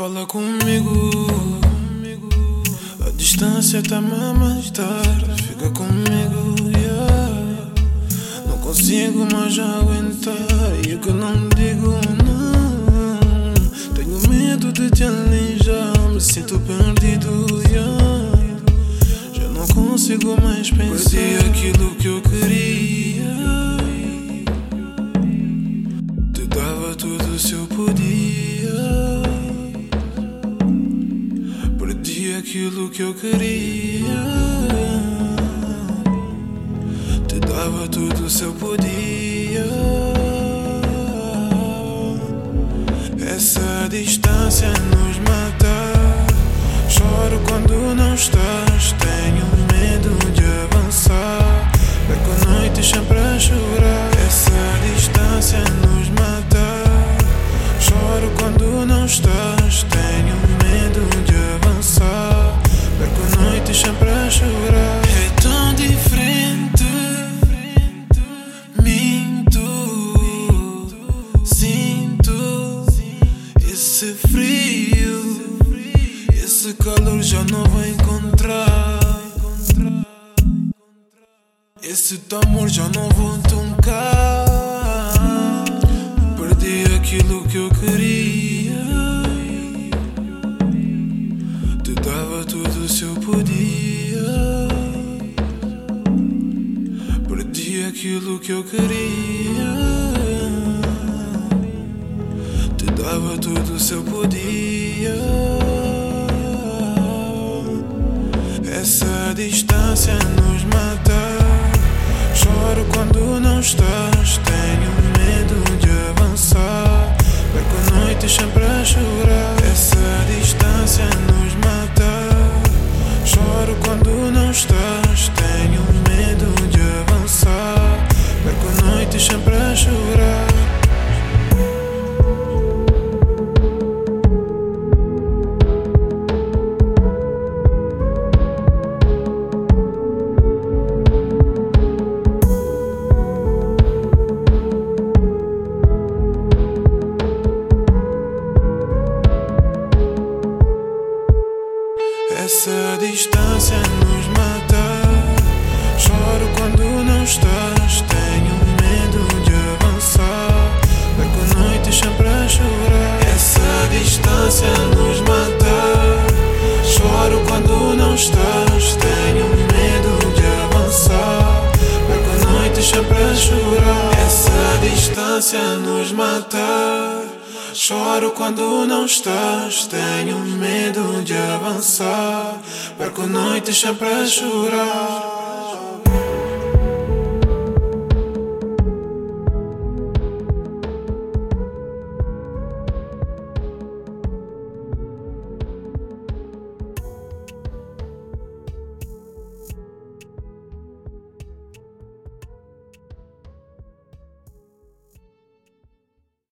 Fala comigo, a distância a mais tarde. Fica comigo, yeah. Não consigo mais aguentar. E o que não digo, não. Tenho medo de te aleijar. Me sinto perdido, yeah. Já não consigo mais pensar. Perdi aquilo que eu queria. Aquilo que eu queria. Te dava tudo se eu podia. Essa distância nos mata. Choro quando não estás. Tenho medo de avançar. Perco noites sempre a chorar. Essa distância nos mata. Choro quando não estás. Chorar. É tão diferente. Minto. Sinto esse frio. Esse calor já não vou encontrar. Esse teu amor já não vou tocar. Dava tudo se eu podia. Perdi aquilo que eu queria. Te dava tudo se eu podia. Essa distância nos mata. Choro quando não estás. Tenho medo de avançar. Perco noites sempre a chorar. Essa distância nos mata. Quando Essa distância nos mata. Choro quando não estás. Tenho medo de avançar. Perco noites sempre a chorar. Essa distância nos mata. Choro quando não estás. Tenho medo de avançar. Perco noites sempre a chorar. Essa distância nos mata. Choro quando não estás, tenho medo de avançar. Perco noites sempre a chorar.